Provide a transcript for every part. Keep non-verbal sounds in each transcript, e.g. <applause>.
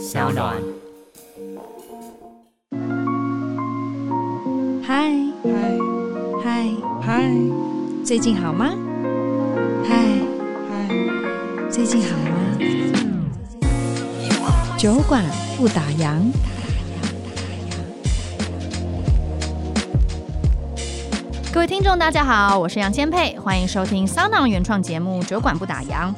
小暖。嗨嗨嗨嗨，最近好吗？嗨嗨，最近好吗？酒馆不打烊。各位听众，大家好，我是杨千佩，欢迎收听 SoundOn 原创节目《酒馆不打烊》。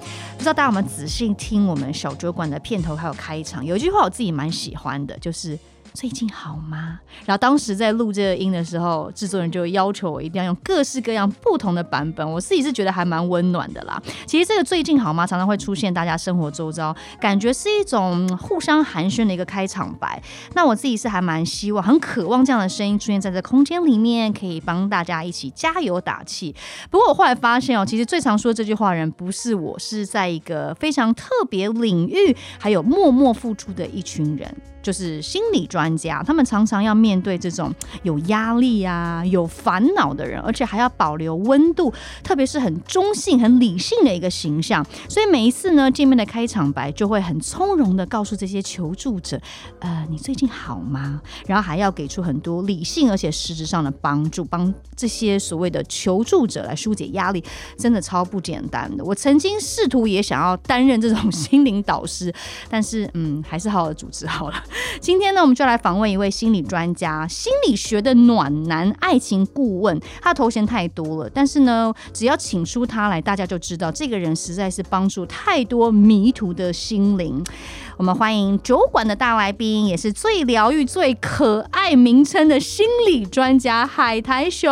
不知道大家有没有仔细听我们小酒馆的片头还有开场？有一句话我自己蛮喜欢的，就是。最近好吗？然后当时在录这个音的时候，制作人就要求我一定要用各式各样不同的版本。我自己是觉得还蛮温暖的啦。其实这个最近好吗？常常会出现大家生活周遭，感觉是一种互相寒暄的一个开场白。那我自己是还蛮希望、很渴望这样的声音出现在这空间里面，可以帮大家一起加油打气。不过我后来发现哦，其实最常说这句话的人不是我，是在一个非常特别领域，还有默默付出的一群人。就是心理专家，他们常常要面对这种有压力啊、有烦恼的人，而且还要保留温度，特别是很中性、很理性的一个形象。所以每一次呢，见面的开场白就会很从容的告诉这些求助者：“呃，你最近好吗？”然后还要给出很多理性而且实质上的帮助，帮这些所谓的求助者来疏解压力，真的超不简单的。我曾经试图也想要担任这种心灵导师，但是嗯，还是好好的主持好了。今天呢，我们就来访问一位心理专家、心理学的暖男、爱情顾问。他头衔太多了，但是呢，只要请出他来，大家就知道这个人实在是帮助太多迷途的心灵。我们欢迎酒馆的大来宾，也是最疗愈、最可爱名称的心理专家海苔熊。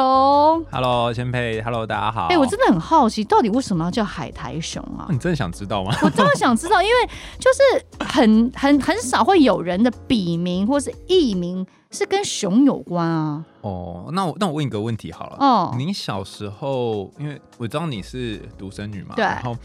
Hello，千佩，Hello，大家好。哎、欸，我真的很好奇，到底为什么要叫海苔熊啊？你真的想知道吗？<laughs> 我真的想知道，因为就是很 <laughs> 很很少会有人的笔名或是艺名是跟熊有关啊。哦，那我那我问一个问题好了。哦，你小时候，因为我知道你是独生女嘛，对，然后。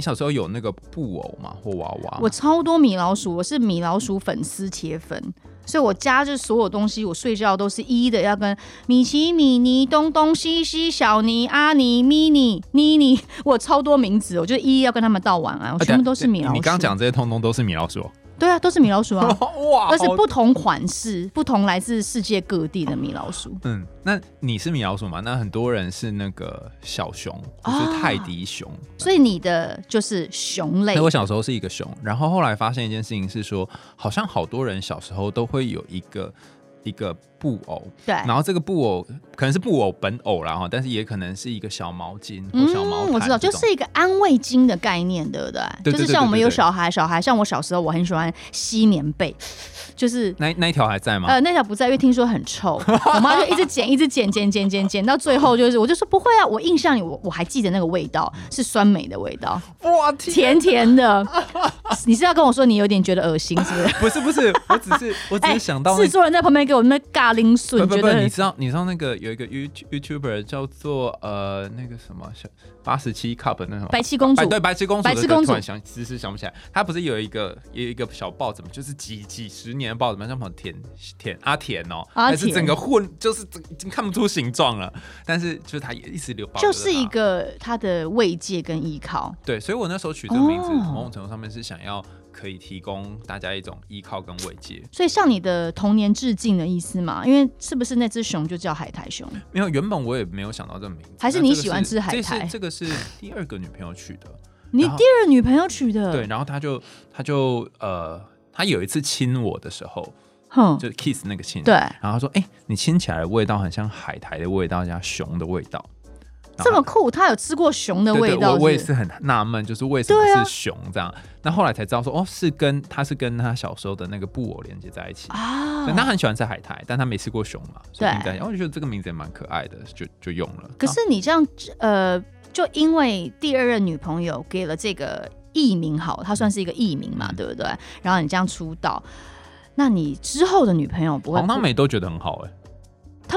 你小时候有那个布偶吗？或娃娃？我超多米老鼠，我是米老鼠粉丝铁粉，所以我家就所有东西，我睡觉都是一的，要跟米奇、米妮、东东、西西、小尼、阿尼、咪妮、妮妮，我超多名字，我就一一要跟他们道晚安，我全部都是米老鼠。你刚刚讲这些，通通都是米老鼠。对啊，都是米老鼠啊！<laughs> 哇，而且不同款式、不同来自世界各地的米老鼠。嗯，那你是米老鼠吗？那很多人是那个小熊，就是泰迪熊。哦，所以你的就是熊类。我小时候是一个熊，然后后来发现一件事情是说，好像好多人小时候都会有一个。一个布偶，对，然后这个布偶可能是布偶本偶啦哈，但是也可能是一个小毛巾或小毛毯，嗯，我知道，就是一个安慰巾的概念，对不对？对，就是像我们有小孩，小孩像我小时候，我很喜欢吸棉被。就是那那一条还在吗？呃，那条不在，因为听说很臭。<laughs> 我妈就一直剪，一直剪，剪，剪，剪，剪，到最后就是，我就说不会啊，我印象里我我还记得那个味道是酸梅的味道，哇，甜甜的。你是要跟我说你有点觉得恶心是不是？不是不是，我只是我只是想到制、那个、作人在旁边给我那尬拎笋，不不不，你知道你知道那个有一个 YouTuber 叫做呃那个什么小八十七 cup 那种白七公主，对白七公主，白七公主，突然想只是想不起来，他不是有一个有一个小报怎么就是几几十年。报什么？像什么田田阿田哦，但是整个混就是已经看不出形状了。但是就是他也一直留，就是一个他的慰藉跟依靠。对，所以我那时候取这个名字，某种程度上面是想要可以提供大家一种依靠跟慰藉。所以向你的童年致敬的意思嘛？因为是不是那只熊就叫海苔熊？没有，原本我也没有想到这个名字。还是你喜欢吃海苔？这个是第二个女朋友取的。你第二女朋友取的？对，然后他就他就呃。他有一次亲我的时候，哼，就是 kiss 那个亲，对，然后他说：“哎、欸，你亲起来的味道很像海苔的味道，加熊的味道。”这么酷，他有吃过熊的味道我我也是很纳闷，就是为什么是熊这样？啊、那后来才知道说，哦，是跟他是跟他小时候的那个布偶连接在一起啊。他很喜欢吃海苔，但他没吃过熊嘛，所以在，我就觉得这个名字也蛮可爱的，就就用了。可是你这样，呃，就因为第二任女朋友给了这个。艺名好，他算是一个艺名嘛，嗯、对不对？然后你这样出道，那你之后的女朋友不会？黄他们都觉得很好哎、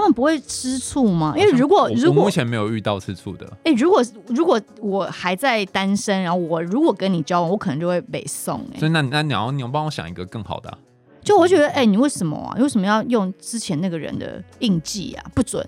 们不会吃醋吗？因为如果如果目前没有遇到吃醋的，哎、欸，如果如果我还在单身，然后我如果跟你交往，我可能就会被送哎。所以那那你要你要帮我想一个更好的、啊，就我觉得哎、欸，你为什么啊？你为什么要用之前那个人的印记啊？不准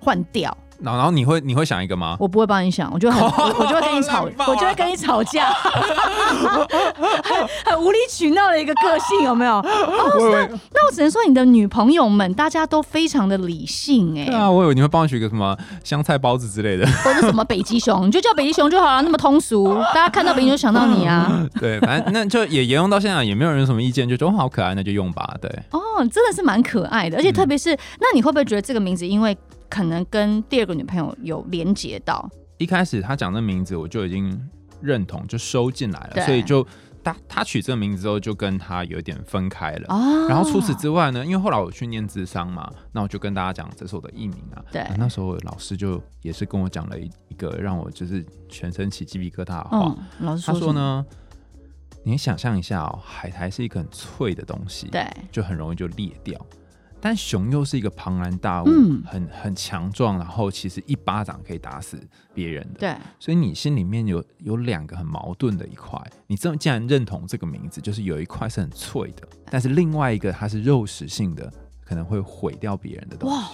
换掉。然后然后你会你会想一个吗？我不会帮你想，我就很我，<laughs> 我就会跟你吵，我就会跟你吵架，很很无理取闹的一个个性，有没有？哦，<laughs> 那那我只能说你的女朋友们大家都非常的理性哎。对啊，我以为你会帮我取个什么香菜包子之类的，或者什么北极熊，你就叫北极熊就好了，那么通俗，大家看到北极熊就想到你啊。<laughs> 对，反正那就也沿用到现在，也没有人有什么意见，就觉得好可爱，那就用吧。对，哦，真的是蛮可爱的，而且特别是，嗯、那你会不会觉得这个名字因为？可能跟第二个女朋友有连接到，一开始他讲的名字我就已经认同，就收进来了，所以就他他取这个名字之后就跟他有点分开了。哦，然后除此之外呢，因为后来我去念智商嘛，那我就跟大家讲这是我的艺名啊。对，那时候老师就也是跟我讲了一一个让我就是全身起鸡皮疙瘩的话。嗯、老师说他说呢，你想象一下哦，海苔是一个很脆的东西，对，就很容易就裂掉。但熊又是一个庞然大物，嗯、很很强壮，然后其实一巴掌可以打死别人的。对，所以你心里面有有两个很矛盾的一块。你这既然认同这个名字，就是有一块是很脆的，但是另外一个它是肉食性的，可能会毁掉别人的东西。哇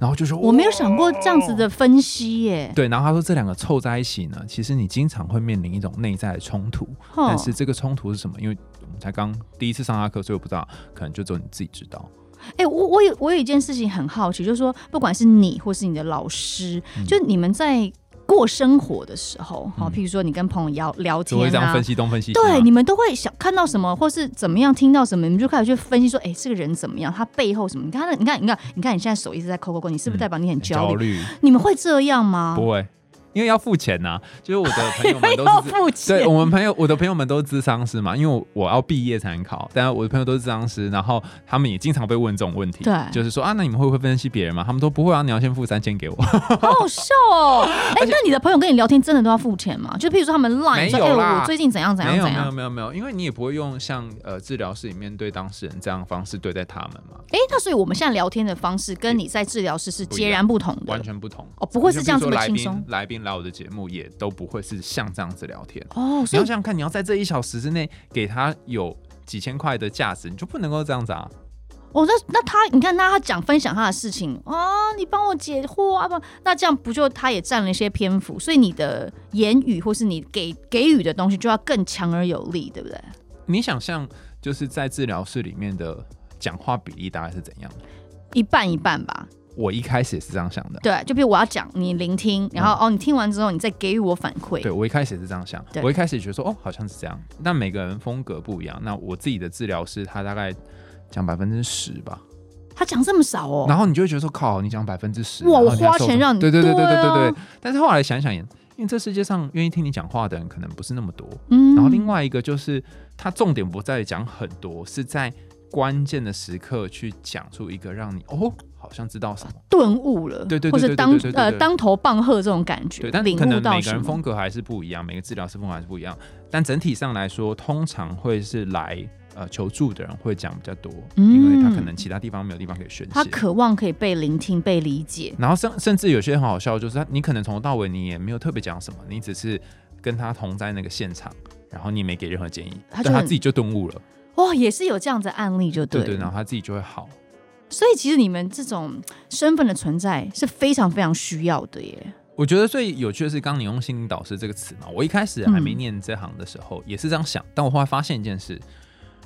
然后就说，我没有想过这样子的分析耶。对，然后他说这两个凑在一起呢，其实你经常会面临一种内在的冲突。哦、但是这个冲突是什么？因为我们才刚第一次上他课，所以我不知道，可能就只有你自己知道。哎、欸，我我有我有一件事情很好奇，就是说，不管是你或是你的老师，嗯、就你们在过生活的时候，好、嗯，譬如说你跟朋友聊聊天啊，会这样分析东分析西，对，你们都会想看到什么，或是怎么样，听到什么，你们就开始去分析说，哎、欸，这个人怎么样，他背后什么？你看，你看，你看，你看，你现在手一直在抠抠抠，你是不是代表你很焦虑？嗯、你们会这样吗？不会。因为要付钱呐、啊，就是我的朋友们都是 <laughs> 要付钱，对，我们朋友，我的朋友们都是智商师嘛，因为我我要毕业才能考，但是我的朋友都是智商师，然后他们也经常被问这种问题，对，就是说啊，那你们会不会分析别人嘛？他们都不会啊，你要先付三千给我，<laughs> 好好笑哦。哎且，那你的朋友跟你聊天真的都要付钱吗？就譬如说他们 line 说，哎、欸，我最近怎样怎样怎样，没有没有没有没有，因为你也不会用像呃治疗室里面对当事人这样的方式对待他们嘛。哎、欸，那所以我们现在聊天的方式跟你在治疗室是截然不同的，完全不同哦，不会是这样这么轻松。来宾来我的节目也。都不会是像这样子聊天哦。你要想想看，你要在这一小时之内给他有几千块的价值，你就不能够这样子啊。哦，那那他，你看，那他讲分享他的事情啊，你帮我解惑啊不？那这样不就他也占了一些篇幅？所以你的言语或是你给给予的东西就要更强而有力，对不对？你想象就是在治疗室里面的讲话比例大概是怎样？一半一半吧。我一开始也是这样想的，对，就比如我要讲，你聆听，然后、嗯、哦，你听完之后，你再给予我反馈。对，我一开始也是这样想，我一开始觉得说，哦，好像是这样，那每个人风格不一样。那我自己的治疗师，他大概讲百分之十吧，他讲这么少哦，然后你就会觉得说，靠，你讲百分之十，哇，我花钱让你，对对对对对对对。但是后来想想，因为这世界上愿意听你讲话的人可能不是那么多，嗯，然后另外一个就是，他重点不在讲很多，是在关键的时刻去讲出一个让你哦。好像知道什么。顿悟了，对对对，或者当呃当头棒喝这种感觉，对，但可能每个人风格还是不一样，每个治疗师风格还是不一样，但整体上来说，通常会是来呃求助的人会讲比较多，嗯、因为他可能其他地方没有地方可以宣泄，他渴望可以被聆听、被理解，然后甚甚至有些很好笑，就是他你可能从头到尾你也没有特别讲什么，你只是跟他同在那个现场，然后你也没给任何建议，他就他自己就顿悟了，哇，也是有这样子的案例就对，对对，然后他自己就会好。所以其实你们这种身份的存在是非常非常需要的耶。我觉得最有趣的是，刚你用心灵导师这个词嘛，我一开始还没念这行的时候也是这样想，但我后来发现一件事：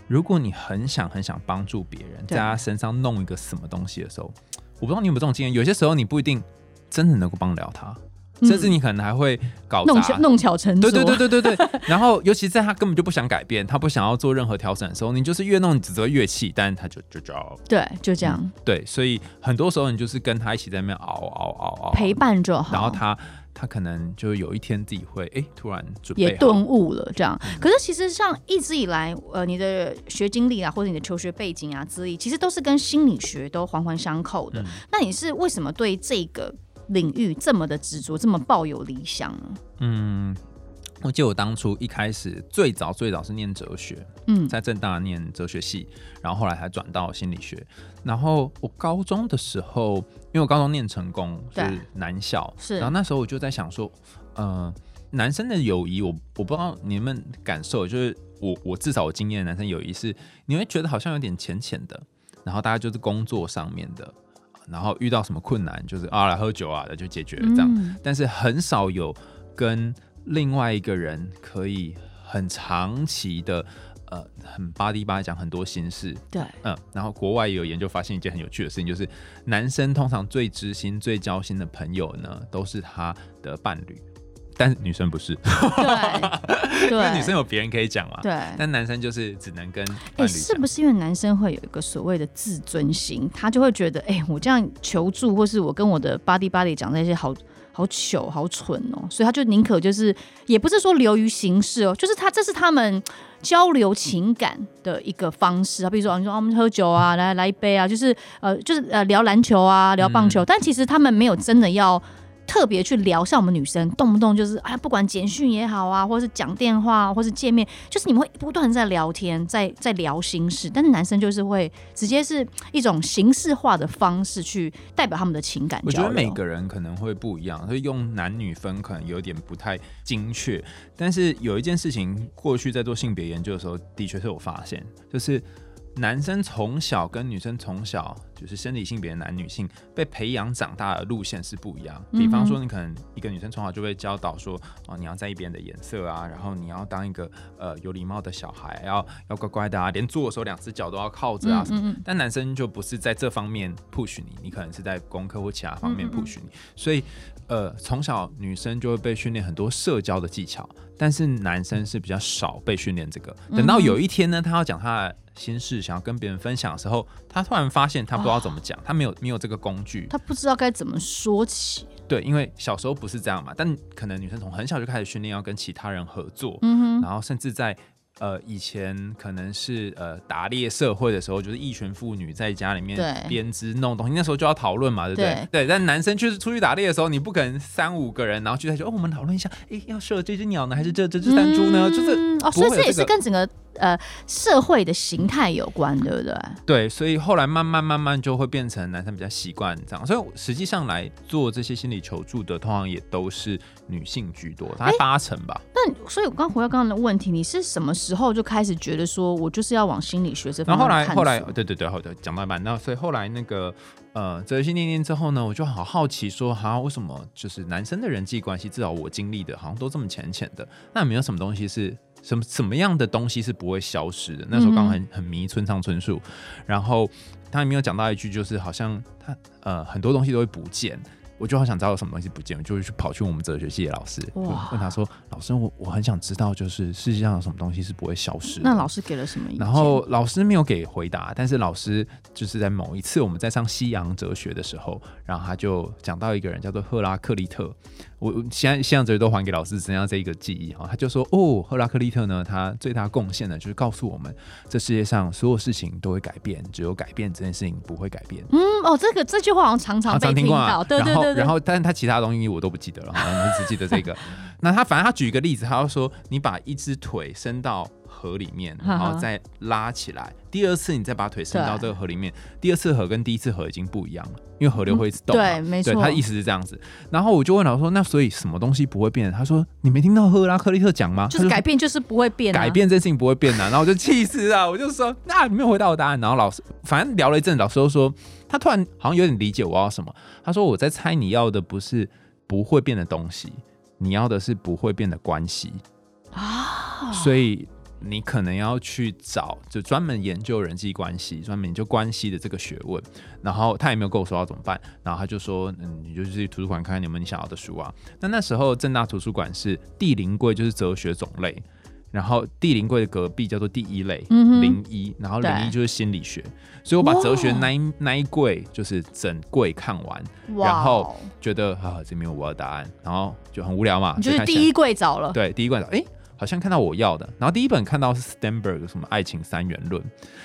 如果你很想很想帮助别人，在他身上弄一个什么东西的时候，我不知道你有没有这种经验，有些时候你不一定真的能够帮得了他。甚至你可能还会搞弄巧弄巧成拙，对对对对对对。<laughs> 然后，尤其在他根本就不想改变，他不想要做任何调整的时候，你就是越弄，你只会越气，但是他就就就对，就这样、嗯。对，所以很多时候你就是跟他一起在那边熬熬熬熬，陪伴就好。然后他他可能就有一天自己会哎、欸，突然准备也顿悟了这样。可是其实像一直以来，呃，你的学经历啊，或者你的求学背景啊、资历，其实都是跟心理学都环环相扣的。嗯、那你是为什么对这个？领域这么的执着，这么抱有理想呢？嗯，我记得我当初一开始最早最早是念哲学，嗯，在正大念哲学系，然后后来才转到心理学。然后我高中的时候，因为我高中念成功是男校，是，然后那时候我就在想说，呃，男生的友谊，我我不知道你们感受，就是我我至少我经验的男生友谊是，你会觉得好像有点浅浅的，然后大家就是工作上面的。然后遇到什么困难，就是啊来喝酒啊的就解决了这样。嗯、但是很少有跟另外一个人可以很长期的。呃，很巴迪巴讲很多心事，对，嗯，然后国外也有研究发现一件很有趣的事情，就是男生通常最知心、最交心的朋友呢，都是他的伴侣，但是女生不是，<laughs> 对，因为女生有别人可以讲嘛，对，但男生就是只能跟哎。欸，是不是因为男生会有一个所谓的自尊心，他就会觉得，哎、欸，我这样求助，或是我跟我的巴迪巴迪讲那些好。好糗，好蠢哦！所以他就宁可就是，也不是说流于形式哦，就是他这是他们交流情感的一个方式啊。比如说，你说我们喝酒啊，来来一杯啊，就是呃，就是呃聊篮球啊，聊棒球，嗯、但其实他们没有真的要。特别去聊，像我们女生动不动就是哎，不管简讯也好啊，或是讲电话，或是见面，就是你们会不断在聊天，在在聊心事。但是男生就是会直接是一种形式化的方式去代表他们的情感。我觉得每个人可能会不一样，所以用男女分可能有点不太精确。但是有一件事情，过去在做性别研究的时候，的确是有发现，就是。男生从小跟女生从小就是生理性别的男女性被培养长大的路线是不一样。比方说，你可能一个女生从小就被教导说，哦，你要在意别人的颜色啊，然后你要当一个呃有礼貌的小孩，要要乖乖的啊，连坐的时候两只脚都要靠着啊什么。但男生就不是在这方面 push 你，你可能是在功课或其他方面 push 你。所以，呃，从小女生就会被训练很多社交的技巧，但是男生是比较少被训练这个。等到有一天呢，他要讲他的。心事想要跟别人分享的时候，他突然发现他不知道怎么讲，他没有没有这个工具，他不知道该怎么说起。对，因为小时候不是这样嘛，但可能女生从很小就开始训练要跟其他人合作，嗯哼，然后甚至在。呃，以前可能是呃打猎社会的时候，就是一群妇女在家里面编织弄东西，那时候就要讨论嘛，对不对？对，对。但男生就是出去打猎的时候，你不可能三五个人，然后聚在一起，哦，我们讨论一下，哎，要射这只鸟呢，还是这这只山猪呢？嗯、就是、这个、哦，所以这也是跟整个呃社会的形态有关，对不对？对，所以后来慢慢慢慢就会变成男生比较习惯这样，所以实际上来做这些心理求助的，通常也都是女性居多，大概八成吧。那所以，我刚回到刚刚的问题，你是什么时候就开始觉得说，我就是要往心理学这方面看？然后后来，后来，对对对，好的，讲到一半，那所以后来那个呃，哲学系念念之后呢，我就好好奇说，好像为什么就是男生的人际关系，至少我经历的，好像都这么浅浅的？那有没有什么东西是什么什么样的东西是不会消失的？那时候刚好很很迷村上春树，然后他里面有讲到一句，就是好像他呃很多东西都会不见。我就好想知道有什么东西不见，我就会去跑去我们哲学系的老师，问他说：“老师，我我很想知道，就是世界上有什么东西是不会消失的。”那老师给了什么意见？然后老师没有给回答，但是老师就是在某一次我们在上西洋哲学的时候，然后他就讲到一个人叫做赫拉克利特。我现在西洋哲学都还给老师，只剩下这一个记忆哈。他就说：“哦，赫拉克利特呢，他最大贡献呢，就是告诉我们，这世界上所有事情都会改变，只有改变这件事情不会改变。”嗯，哦，这个这句话好像常常被听到，啊、对对对，对。然后，但是他其他东西我都不记得了，好像只记得这个。<laughs> 那他反正他举一个例子，他要说，你把一只腿伸到河里面，然后再拉起来，第二次你再把腿伸到这个河里面，第二次河跟第一次河已经不一样了，因为河流会一直动。对，没错。他意思是这样子。然后我就问老师说，那所以什么东西不会变？他说，你没听到赫拉克利特讲吗？就是改变就是不会变，改变这事情不会变的。然后我就气死了，我就说，那你没有回答我答案。然后老师反正聊了一阵，老师都说，他突然好像有点理解我要什么。他说，我在猜你要的不是不会变的东西。你要的是不会变的关系啊，所以你可能要去找就专门研究人际关系、专门研究关系的这个学问。然后他也没有跟我说要怎么办，然后他就说：“嗯，你就去图书馆看看有没有你想要的书啊。”那那时候正大图书馆是第零柜，就是哲学种类。然后第零柜的隔壁叫做第一类，零一、然后零一就是心理学，所以我把哲学那一那一柜就是整柜看完，然后觉得啊这边有我的答案，然后就很无聊嘛，你就是第一柜找了，对，第一柜找，哎。好像看到我要的，然后第一本看到是 Sternberg 什么爱情三元论，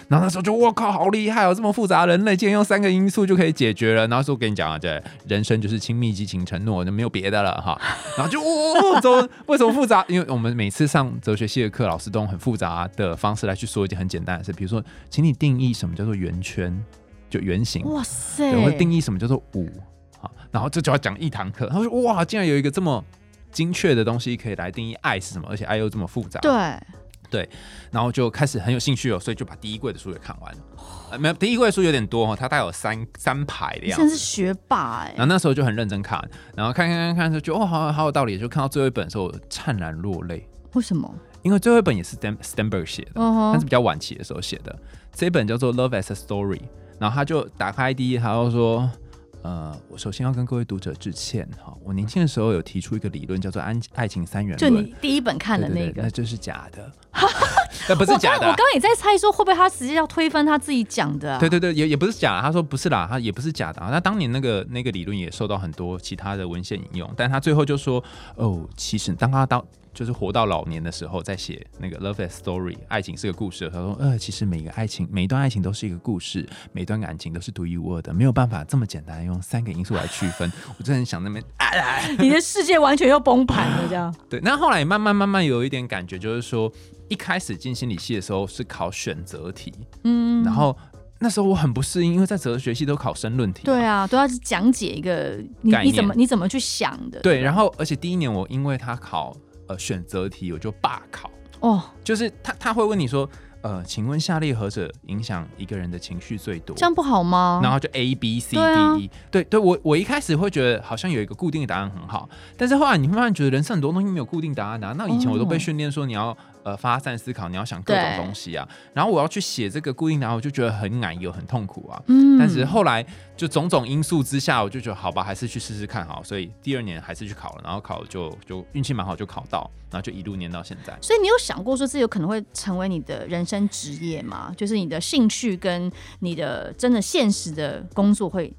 然后那时候就我靠，好厉害哦，这么复杂人类竟然用三个因素就可以解决了。然后说我跟你讲啊，对，人生就是亲密、激情、承诺，就没有别的了哈。<laughs> 然后就哦，怎么为什么复杂？因为我们每次上哲学系的课，老师都用很复杂的方式来去说一件很简单的事，比如说，请你定义什么叫做圆圈，就圆形。哇塞！我会定义什么叫做五，好，然后这就要讲一堂课。他说哇，竟然有一个这么。精确的东西可以来定义爱是什么，而且爱又这么复杂。对，对，然后就开始很有兴趣哦，所以就把第一柜的书给看完。呃，没有，第一柜的书有点多哈，它大概有三三排的样子。真是学霸哎！然后那时候就很认真看，然后看看看看，就觉得哦，好好有道理。就看到最后一本的时候，怅然落泪。为什么？因为最后一本也是 Sternberg 写的，uh huh. 但是比较晚期的时候写的。这一本叫做《Love as a Story》，然后他就打开第一，他就说。呃，我首先要跟各位读者致歉哈，我年轻的时候有提出一个理论叫做安爱情三元论，就你第一本看的那个，那这是假的，<laughs> 那不是假的。我刚刚也在猜说会不会他实际要推翻他自己讲的，啊，对对对，也也不是假的，他说不是啦，他也不是假的啊。那当年那个那个理论也受到很多其他的文献引用，但他最后就说哦，其实当他当。就是活到老年的时候，在写那个《Love Story》，爱情是个故事。他说：“呃，其实每一个爱情，每一段爱情都是一个故事，每一段感情都是独一无二的，没有办法这么简单用三个因素来区分。<laughs> ”我真的很想那边，你的世界完全又崩盘了，这样。<laughs> 对，那后来慢慢慢慢有一点感觉，就是说，一开始进心理系的时候是考选择题，嗯，然后那时候我很不适应，因为在哲学系都考申论题，对啊，都要是讲解一个你你怎么你怎么去想的，对。然后，而且第一年我因为他考。呃，选择题我就罢考哦，就是他他会问你说，呃，请问下列何者影响一个人的情绪最多？这样不好吗？然后就 A B C D E，对对，我我一开始会觉得好像有一个固定的答案很好，但是后来你会慢慢觉得人生很多东西没有固定答案的啊。那以前我都被训练说你要。呃，发散思考，你要想各种东西啊。然后我要去写这个固定答案，我就觉得很难，有很痛苦啊。嗯。但是后来就种种因素之下，我就觉得好吧，还是去试试看好。所以第二年还是去考了，然后考就就运气蛮好，就考到，然后就一路念到现在。所以你有想过说这有可能会成为你的人生职业吗？就是你的兴趣跟你的真的现实的工作会？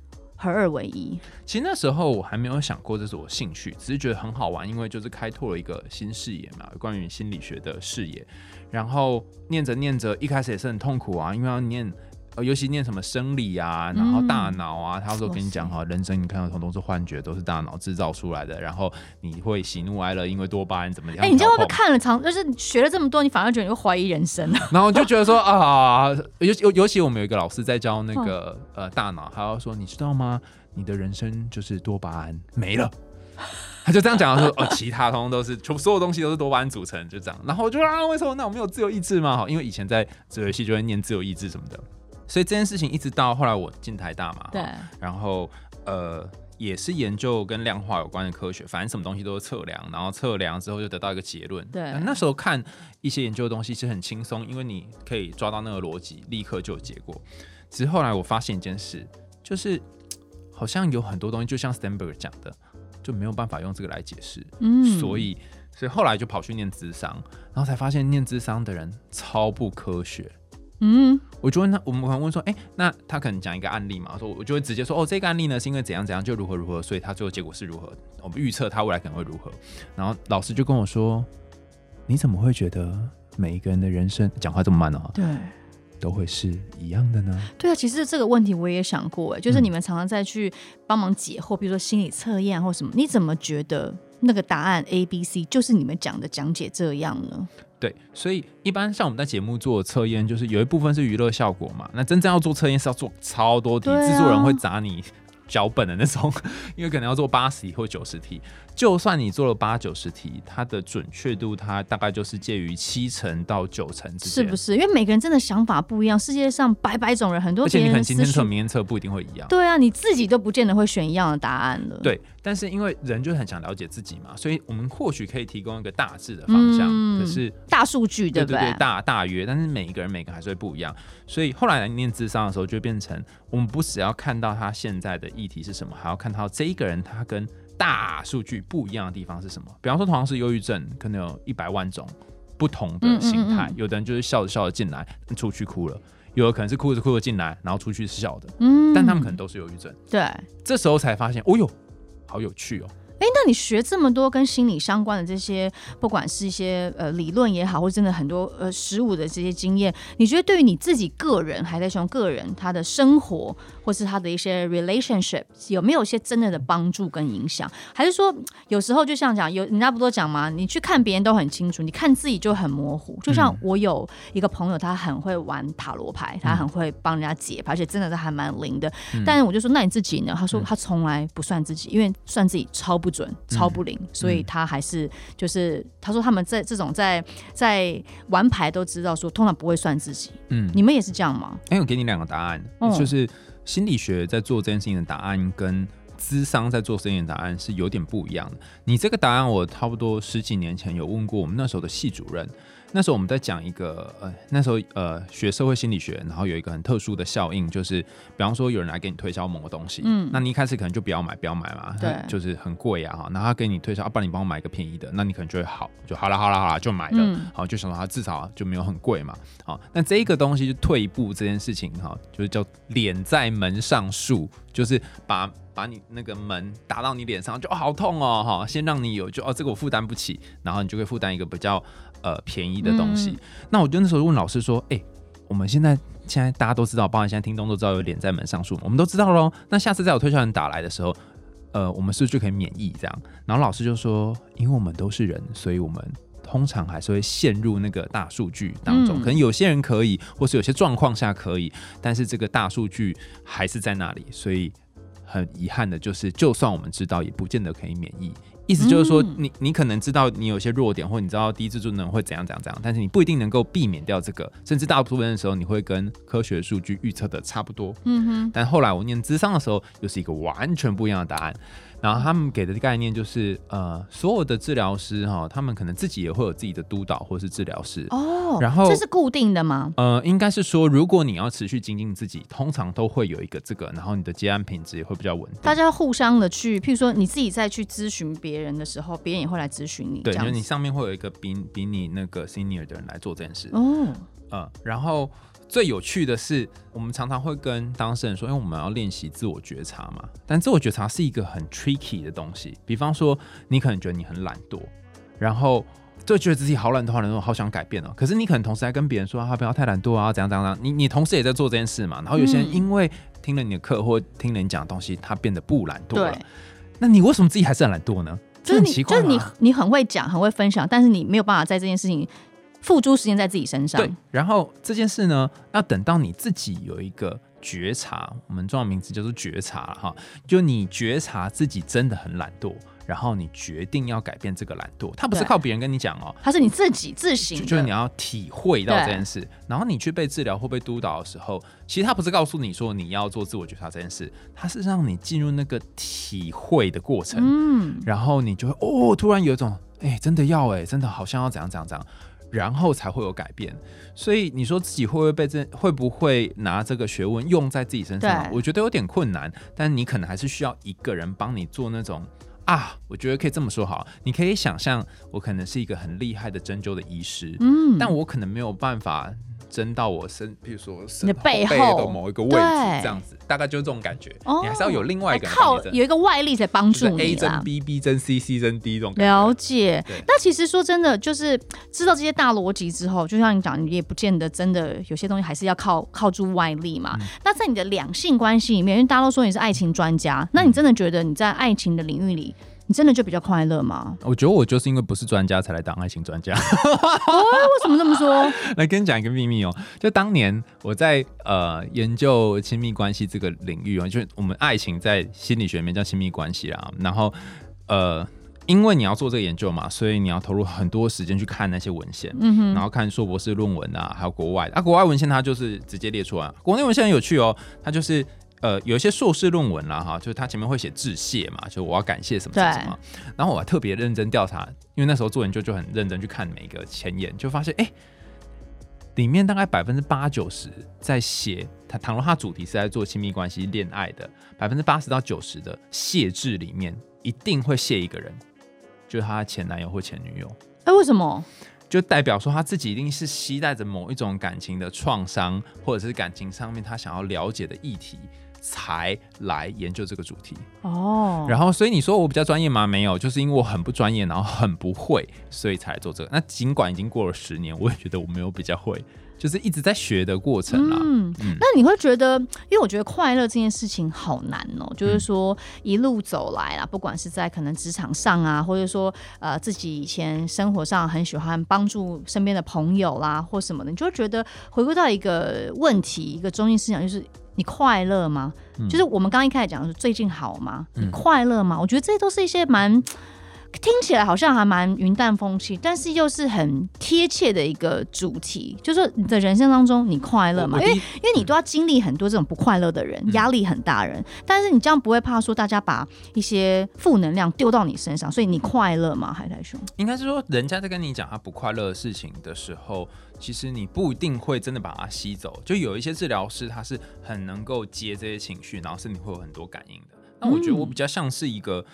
合二为一。其实那时候我还没有想过这是我兴趣，只是觉得很好玩，因为就是开拓了一个新视野嘛，关于心理学的视野。然后念着念着，一开始也是很痛苦啊，因为要念。呃，尤其念什么生理啊，然后大脑啊，嗯、他说跟你讲哈，人生你看到什么都是幻觉，都是大脑制造出来的。然后你会喜怒哀乐，因为多巴胺怎么样？哎、欸，你知道吗？看了长，就是学了这么多，你反而觉得你会怀疑人生。<laughs> 然后就觉得说啊，尤尤尤其我们有一个老师在教那个、嗯、呃大脑，他要说你知道吗？你的人生就是多巴胺没了。他就这样讲，说哦，其他通通都是，全所有东西都是多巴胺组成，就这样。然后我就啊，为什么？那我没有自由意志吗？因为以前在哲学系就会念自由意志什么的。所以这件事情一直到后来我进台大嘛，对，然后呃也是研究跟量化有关的科学，反正什么东西都是测量，然后测量之后就得到一个结论。对，那时候看一些研究的东西是很轻松，因为你可以抓到那个逻辑，立刻就有结果。只是后来我发现一件事，就是好像有很多东西，就像 Sternberg 讲的，就没有办法用这个来解释。嗯，所以所以后来就跑去念智商，然后才发现念智商的人超不科学。嗯，我就问他，我们可能问说，哎、欸，那他可能讲一个案例嘛，说我就会直接说，哦，这个案例呢是因为怎样怎样就如何如何，所以他最后结果是如何，我们预测他未来可能会如何。然后老师就跟我说，你怎么会觉得每一个人的人生讲话这么慢呢？对，都会是一样的呢？对啊，其实这个问题我也想过，哎，就是你们常常在去帮忙解惑，比如说心理测验或什么，你怎么觉得那个答案 A、B、C 就是你们讲的讲解这样呢？对，所以一般像我们在节目做测验，就是有一部分是娱乐效果嘛。那真正要做测验是要做超多题，制作人会砸你脚本的那种，<laughs> 因为可能要做八十题或九十题。就算你做了八九十题，它的准确度它大概就是介于七成到九成之间，是不是？因为每个人真的想法不一样，世界上百百种人，很多。而且你可能今天测、明天测不一定会一样。对啊，你自己都不见得会选一样的答案了。对，但是因为人就很想了解自己嘛，所以我们或许可以提供一个大致的方向。嗯、可是大数据对不对？大大约，但是每一个人每个还是会不一样。所以后来来念智商的时候，就变成我们不只要看到他现在的议题是什么，还要看到这一个人他跟。大数据不一样的地方是什么？比方说，同样是忧郁症，可能有一百万种不同的形态。嗯嗯嗯，有的人就是笑着笑着进来，出去哭了；有的可能是哭着哭着进来，然后出去是笑的。嗯，但他们可能都是忧郁症。对，这时候才发现，哦哟，好有趣哦。哎，那你学这么多跟心理相关的这些，不管是一些呃理论也好，或者真的很多呃实务的这些经验，你觉得对于你自己个人，还在说个人他的生活，或是他的一些 relationship，有没有一些真的的帮助跟影响？还是说有时候就像讲，有人家不都讲嘛？你去看别人都很清楚，你看自己就很模糊。就像我有一个朋友，他很会玩塔罗牌，他很会帮人家解牌，而且真的是还蛮灵的。但是我就说，那你自己呢？他说他从来不算自己，因为算自己超。不准，超不灵，嗯、所以他还是就是他说他们在这种在在玩牌都知道说，通常不会算自己。嗯，你们也是这样吗？哎、欸，我给你两个答案，嗯、就是心理学在做这件事情的答案跟智商在做生意的答案是有点不一样的。你这个答案我差不多十几年前有问过我们那时候的系主任。那时候我们在讲一个呃，那时候呃学社会心理学，然后有一个很特殊的效应，就是比方说有人来给你推销某个东西，嗯，那你一开始可能就不要买，不要买嘛，对，就是很贵啊哈，然后他给你推销，啊，不然你帮我买一个便宜的，那你可能就会好，就好了，好了，好了，就买了，嗯，好，就想到他至少就没有很贵嘛，好，那这一个东西就退一步，这件事情哈，就是叫脸在门上术，就是把把你那个门打到你脸上，就，哦，好痛哦哈，先让你有就哦这个我负担不起，然后你就会负担一个比较。呃，便宜的东西。嗯、那我就那时候问老师说：“哎、欸，我们现在现在大家都知道，包含现在听众都知道有脸在门上术，我们都知道喽。那下次再有推销员打来的时候，呃，我们是不是就可以免疫这样？”然后老师就说：“因为我们都是人，所以我们通常还是会陷入那个大数据当中。嗯、可能有些人可以，或是有些状况下可以，但是这个大数据还是在那里。所以很遗憾的就是，就算我们知道，也不见得可以免疫。”意思就是说你，你你可能知道你有些弱点，或你知道低自尊能会怎样怎样怎样，但是你不一定能够避免掉这个，甚至大部分的时候你会跟科学数据预测的差不多。嗯哼。但后来我念智商的时候，又是一个完全不一样的答案。然后他们给的概念就是，呃，所有的治疗师哈，他们可能自己也会有自己的督导或是治疗师哦。然后这是固定的吗？呃，应该是说，如果你要持续精进自己，通常都会有一个这个，然后你的接案品质也会比较稳定。大家互相的去，譬如说你自己再去咨询别人的时候，别人也会来咨询你。对，就是你上面会有一个比比你那个 senior 的人来做这件事。哦，呃，然后。最有趣的是，我们常常会跟当事人说：“因为我们要练习自我觉察嘛。”但自我觉察是一个很 tricky 的东西。比方说，你可能觉得你很懒惰，然后就觉得自己好懒惰、好懒惰，好想改变哦。可是你可能同时还跟别人说：“啊，不要太懒惰啊，怎样怎样怎样。”你你同时也在做这件事嘛。然后有些人因为听了你的课或听了你讲的东西，他变得不懒惰了。对那你为什么自己还是很懒惰呢？就是你，就是你，你很会讲，很会分享，但是你没有办法在这件事情。付诸时间在自己身上。对，然后这件事呢，要等到你自己有一个觉察，我们中文名字叫做觉察哈，就你觉察自己真的很懒惰，然后你决定要改变这个懒惰，它不是靠别人跟你讲哦，它是你自己自行的，就是你要体会到这件事，然后你去被治疗或被督导的时候，其实他不是告诉你说你要做自我觉察这件事，他是让你进入那个体会的过程，嗯，然后你就会哦，突然有一种哎，真的要哎，真的好像要怎样怎样怎样。然后才会有改变，所以你说自己会不会被这会不会拿这个学问用在自己身上？我觉得有点困难，但你可能还是需要一个人帮你做那种啊，我觉得可以这么说好，你可以想象我可能是一个很厉害的针灸的医师，嗯，但我可能没有办法。针到我身，比如说身背后的某一个位置，这样子，大概就是这种感觉。你还是要有另外一个靠有一个外力在帮助你。A 针 B B 针 C C 针 D 这种了解。那其实说真的，就是知道这些大逻辑之后，就像你讲，你也不见得真的有些东西还是要靠靠住外力嘛。那在你的两性关系里面，因为大家都说你是爱情专家，那你真的觉得你在爱情的领域里？你真的就比较快乐吗？我觉得我就是因为不是专家才来当爱情专家。哦，为什么这么说？<laughs> 来跟你讲一个秘密哦，就当年我在呃研究亲密关系这个领域哦，就是我们爱情在心理学里面叫亲密关系啦。然后呃，因为你要做这个研究嘛，所以你要投入很多时间去看那些文献，嗯哼，然后看硕博士论文啊，还有国外的啊，国外文献它就是直接列出来，国内文献很有趣哦，它就是。呃，有一些硕士论文啦，哈，就是他前面会写致谢嘛，就我要感谢什么什么什么。然后我还特别认真调查，因为那时候做研究就很认真去看每个前言，就发现哎、欸，里面大概百分之八九十在写他，倘若他主题是在做亲密关系、恋爱的，百分之八十到九十的谢字里面一定会谢一个人，就是他的前男友或前女友。哎、欸，为什么？就代表说他自己一定是期待着某一种感情的创伤，或者是感情上面他想要了解的议题。才来研究这个主题哦，oh. 然后所以你说我比较专业吗？没有，就是因为我很不专业，然后很不会，所以才来做这个。那尽管已经过了十年，我也觉得我没有比较会，就是一直在学的过程啦。嗯，嗯，那你会觉得，因为我觉得快乐这件事情好难哦，就是说一路走来啦，不管是在可能职场上啊，或者说呃自己以前生活上很喜欢帮助身边的朋友啦，或什么的，你就会觉得回归到一个问题，一个中心思想就是。你快乐吗？嗯、就是我们刚刚一开始讲的是最近好吗？你快乐吗？嗯、我觉得这些都是一些蛮。听起来好像还蛮云淡风轻，但是又是很贴切的一个主题。就是说你的人生当中，你快乐吗？因为因为你都要经历很多这种不快乐的人，压、嗯、力很大人。但是你这样不会怕说大家把一些负能量丢到你身上，所以你快乐吗？海苔兄应该是说，人家在跟你讲他不快乐的事情的时候，其实你不一定会真的把它吸走。就有一些治疗师他是很能够接这些情绪，然后身体会有很多感应的。那我觉得我比较像是一个。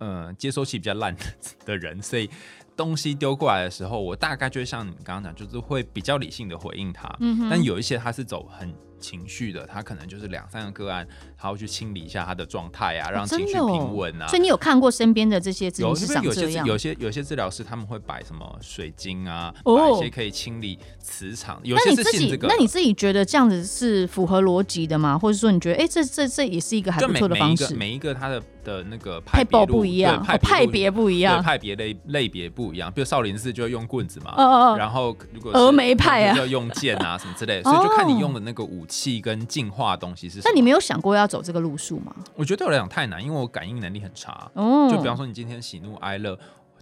呃，接收器比较烂 <laughs> 的人，所以东西丢过来的时候，我大概就会像你刚刚讲，就是会比较理性的回应他。嗯哼。但有一些他是走很情绪的，他可能就是两三个个案，他会去清理一下他的状态啊，让情绪平稳啊、哦哦。所以你有看过身边的这些治疗师有些有些有些治疗师他们会摆什么水晶啊，一些可以清理磁场。有些是信这个。那你自己觉得这样子是符合逻辑的吗？或者说你觉得，哎、欸，这这这也是一个还不错的方式？每，每一个每一个他的的那个派别不一样，派别不一样，派别类类别不一样。比如少林寺就要用棍子嘛，哦哦哦，然后如果峨眉派啊，就要用剑啊 <laughs> 什么之类，所以就看你用的那个武器跟进。化的东西是什么？那你没有想过要走这个路数吗？我觉得对我来讲太难，因为我感应能力很差。哦，就比方说你今天喜怒哀乐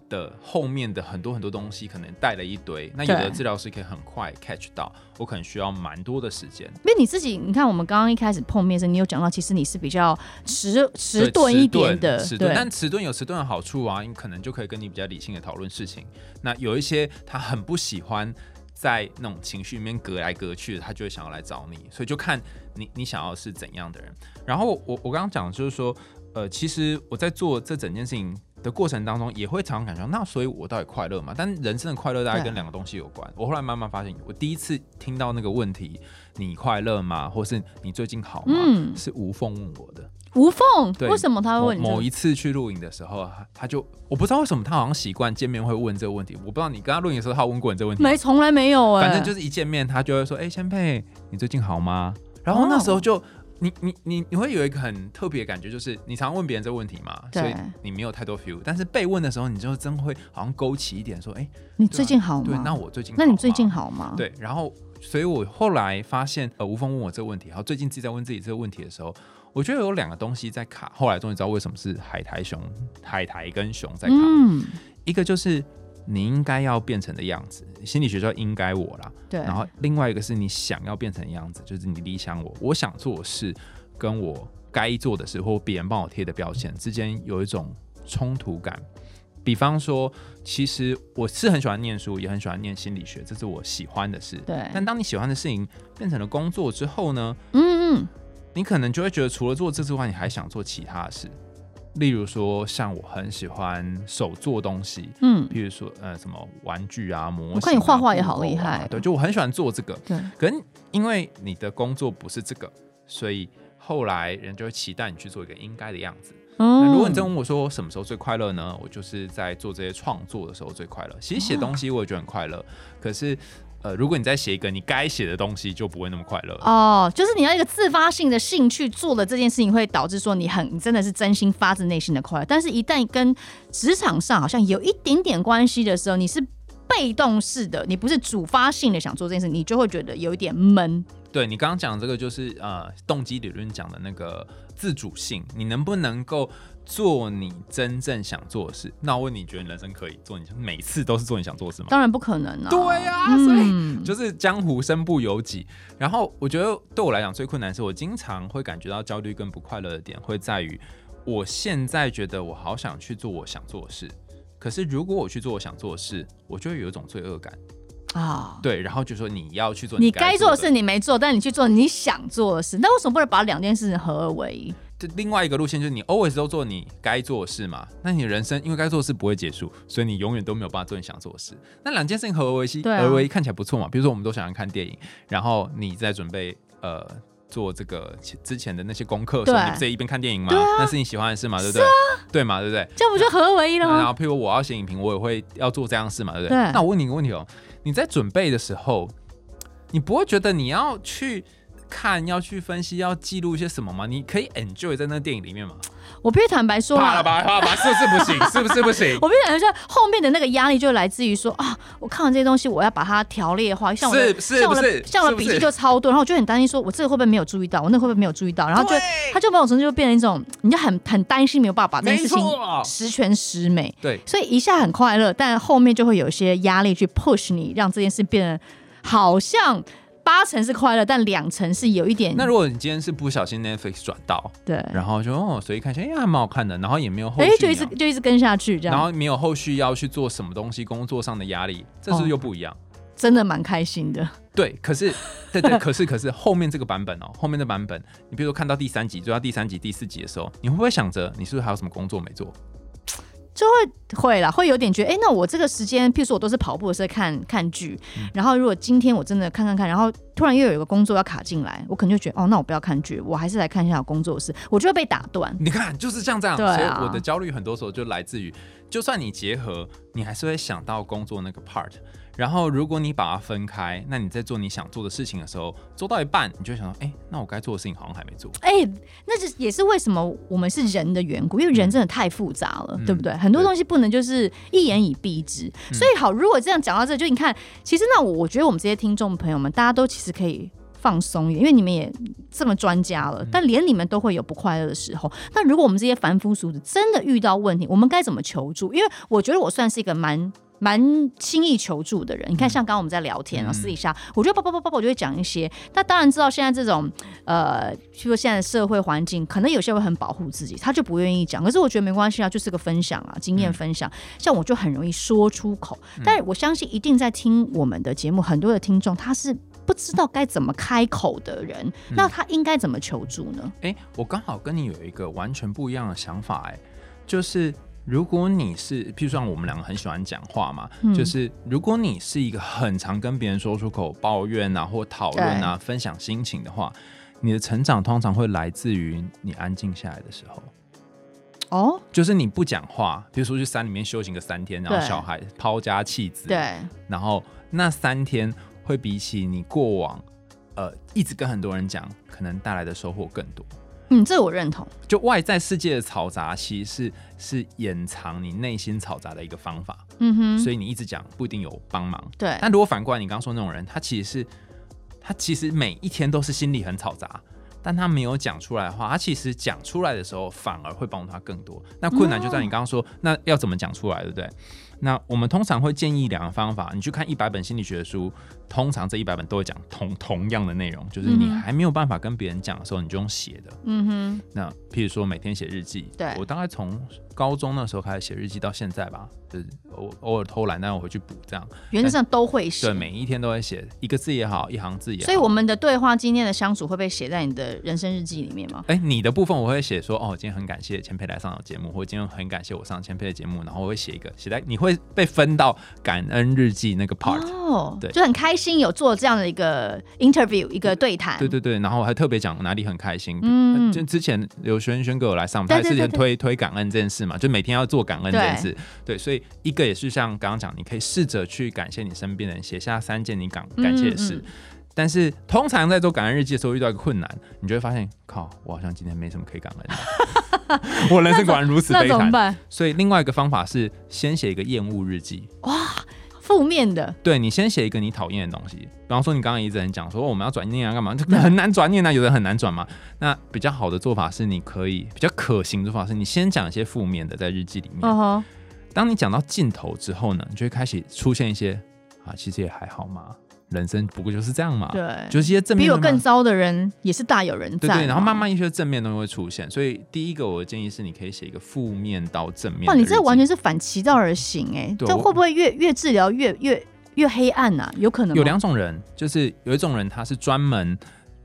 的后面的很多很多东西，可能带了一堆。那有的治疗师可以很快 catch 到，我可能需要蛮多的时间。因为你自己，你看我们刚刚一开始碰面时，你有讲到，其实你是比较迟迟钝一点的，迟钝。但迟钝有迟钝的好处啊，你可能就可以跟你比较理性的讨论事情。那有一些他很不喜欢。在那种情绪里面隔来隔去的，他就会想要来找你，所以就看你你想要是怎样的人。然后我我刚刚讲就是说，呃，其实我在做这整件事情的过程当中，也会常常感觉到，那所以我到底快乐吗？但人生的快乐大概跟两个东西有关。我后来慢慢发现，我第一次听到那个问题，你快乐吗？或是你最近好吗？嗯，是无缝问我的。无缝，为什么他会问你？某一次去录影的时候，他就我不知道为什么他好像习惯见面会问这个问题。我不知道你跟他录影的时候，他问过你这个问题？没，从来没有哎、欸。反正就是一见面，他就会说：“哎、欸，千佩，你最近好吗？”然后那时候就、哦、你你你你会有一个很特别的感觉，就是你常问别人这个问题嘛，所以你没有太多 feel。但是被问的时候，你就真会好像勾起一点，说：“哎、欸，你最近好吗？”对，那我最近好，那你最近好吗？对，然后所以我后来发现，呃，吴峰问我这个问题，然后最近自己在问自己这个问题的时候。我觉得有两个东西在卡，后来终于知道为什么是海苔熊、海苔跟熊在卡。嗯，一个就是你应该要变成的样子，心理学叫应该我啦。对。然后另外一个是你想要变成的样子，就是你理想我，我想做的事跟我该做的事，或别人帮我贴的标签之间有一种冲突感。比方说，其实我是很喜欢念书，也很喜欢念心理学，这是我喜欢的事。对。但当你喜欢的事情变成了工作之后呢？嗯嗯。你可能就会觉得，除了做这之外，你还想做其他的事。例如说，像我很喜欢手做东西，嗯，比如说呃，什么玩具啊、模型啊。我看你画画也好厉害，对，就我很喜欢做这个。对，可能因为你的工作不是这个，所以后来人就会期待你去做一个应该的样子。嗯，那如果你再问我说什么时候最快乐呢？我就是在做这些创作的时候最快乐。其实写东西我也觉得很快乐，可是。呃，如果你再写一个你该写的东西，就不会那么快乐哦。就是你要一个自发性的兴趣做了这件事情，会导致说你很，你真的是真心发自内心的快乐。但是，一旦跟职场上好像有一点点关系的时候，你是被动式的，你不是主发性的想做这件事，你就会觉得有一点闷。对，你刚刚讲这个，就是呃，动机理论讲的那个自主性，你能不能够？做你真正想做的事，那我问你，觉得你人生可以做你每次都是做你想做的事吗？当然不可能啊！对呀、啊，所以就是江湖身不由己。然后我觉得对我来讲最困难的是，我经常会感觉到焦虑跟不快乐的点会在于，我现在觉得我好想去做我想做的事，可是如果我去做我想做的事，我就会有一种罪恶感啊。对，然后就说你要去做你该做的事，你没做，但你去做你想做的事，那为什么不能把两件事情合二为一？这另外一个路线就是你 always 都做你该做的事嘛，那你人生因为该做的事不会结束，所以你永远都没有办法做你想做的事。那两件事情合而为一，合而为一看起来不错嘛。比如说我们都想要看电影，然后你在准备呃做这个之前的那些功课，所以你不是一边看电影嘛，那是你喜欢的事嘛，对不对？对嘛，对不对？这不就合而为一了吗？然后譬如我要写影评，我也会要做这样的事嘛，对不对？那我问你一个问题哦，你在准备的时候，你不会觉得你要去？看，要去分析，要记录一些什么吗？你可以 enjoy 在那电影里面吗？我必须坦白说，怕了吧，怕了吧，是不是不行？是不是不行？我必须坦白说，后面的那个压力就来自于说啊，我看完这些东西，我要把它条列化，像我的，是是像我的，像我的笔记就超多，然后我就很担心，说我这个会不会没有注意到，我那个会不会没有注意到，然后就他就某种程度就变成一种，你就很很担心没有办法把这件事情十全十美，对，所以一下很快乐，但后面就会有一些压力去 push 你，让这件事变得好像。八成是快乐，但两成是有一点。那如果你今天是不小心 Netflix 转到，对，然后就哦，所以看起来哎还蛮好看的，然后也没有后续，哎，就一直就一直跟下去这样，然后没有后续要去做什么东西，工作上的压力，这是又不一样？哦，真的蛮开心的。对，可是 <laughs> 对对，可是可是后面这个版本哦，后面的版本，你比如说看到第三集，做到第三集、第四集的时候，你会不会想着你是不是还有什么工作没做？就会会啦，会有点觉得，哎、欸，那我这个时间，譬如说我都是跑步的时候看看剧，嗯、然后如果今天我真的看看看，然后突然又有一个工作要卡进来，我可能就觉得，哦，那我不要看剧，我还是来看一下我工作室，我就会被打断。你看，就是像这样，对啊、所以我的焦虑很多时候就来自于，就算你结合，你还是会想到工作那个 part。然后，如果你把它分开，那你在做你想做的事情的时候，做到一半，你就想到，哎，那我该做的事情好像还没做。哎，那这也是为什么我们是人的缘故，因为人真的太复杂了，嗯、对不对？很多东西不能就是一言以蔽之。嗯、所以好，如果这样讲到这，就你看，其实那我我觉得我们这些听众朋友们，大家都其实可以放松一点，因为你们也这么专家了，但连你们都会有不快乐的时候。那如果我们这些凡夫俗子真的遇到问题，我们该怎么求助？因为我觉得我算是一个蛮。蛮轻易求助的人，你看，像刚刚我们在聊天啊，私底下，我觉得叭叭叭叭，我就会讲一些。他当然知道现在这种，呃，譬如说现在的社会环境，可能有些会很保护自己，他就不愿意讲。可是我觉得没关系啊，就是个分享啊，经验分享。像我就很容易说出口，但是我相信一定在听我们的节目，很多的听众他是不知道该怎么开口的人，那他应该怎么求助呢？哎、欸，我刚好跟你有一个完全不一样的想法、欸，哎，就是。如果你是，譬如说我们两个很喜欢讲话嘛，嗯、就是如果你是一个很常跟别人说出口抱怨啊，或讨论啊，分享心情的话，你的成长通常会来自于你安静下来的时候。哦，就是你不讲话，比如说去山里面修行个三天，然后小孩抛家弃子，对，然后那三天会比起你过往呃一直跟很多人讲，可能带来的收获更多。嗯，这我认同。就外在世界的嘈杂，其实是是掩藏你内心嘈杂的一个方法。嗯哼，所以你一直讲不一定有帮忙。对。但如果反过来，你刚刚说那种人，他其实是他其实每一天都是心里很嘈杂，但他没有讲出来的话，他其实讲出来的时候反而会帮他更多。那困难就在你刚刚说，哦、那要怎么讲出来，对不对？那我们通常会建议两个方法，你去看一百本心理学的书。通常这一百本都会讲同同样的内容，就是你还没有办法跟别人讲的时候，你就用写的。嗯哼。那譬如说每天写日记，对，我大概从高中那时候开始写日记到现在吧，就是偶偶尔偷懒，但我回去补这样。原则上都会写。对，每一天都会写一个字也好，一行字也好。所以我们的对话今天的相处会被写在你的人生日记里面吗？哎、欸，你的部分我会写说，哦，今天很感谢千沛来上的节目，或今天很感谢我上千沛的节目，然后我会写一个写在你会被分到感恩日记那个 part。哦，对，就很开心。有做这样的一个 interview，一个对谈，对对对，然后还特别讲哪里很开心。嗯，就之前刘轩轩哥有来上，他之前推推感恩这件事嘛，就每天要做感恩这件事。对，对，所以一个也是像刚刚讲，你可以试着去感谢你身边的人，写下三件你感感谢的事。嗯嗯，但是通常在做感恩日记的时候遇到一个困难，你就会发现，靠，我好像今天没什么可以感恩的，<laughs> 我人生果然如此悲惨。所以另外一个方法是先写一个厌恶日记。哇。负面的，对，你先写一个你讨厌的东西，比方说你刚刚一直很讲说我们要转念啊干嘛，这 <laughs> 很难转念啊，有的很难转嘛。那比较好的做法是，你可以比较可行的做法是，你先讲一些负面的在日记里面。Uh huh. 当你讲到尽头之后呢，你就会开始出现一些啊，其实也还好嘛。人生不过就是这样嘛，对，就是一些正面。比我更糟的人也是大有人在，对对。然后慢慢一些正面的东西会出现，所以第一个我的建议是，你可以写一个负面到正面。哇，你这完全是反其道而行哎，这会不会越越治疗越越越黑暗呐？有可能有两种人，就是有一种人他是专门。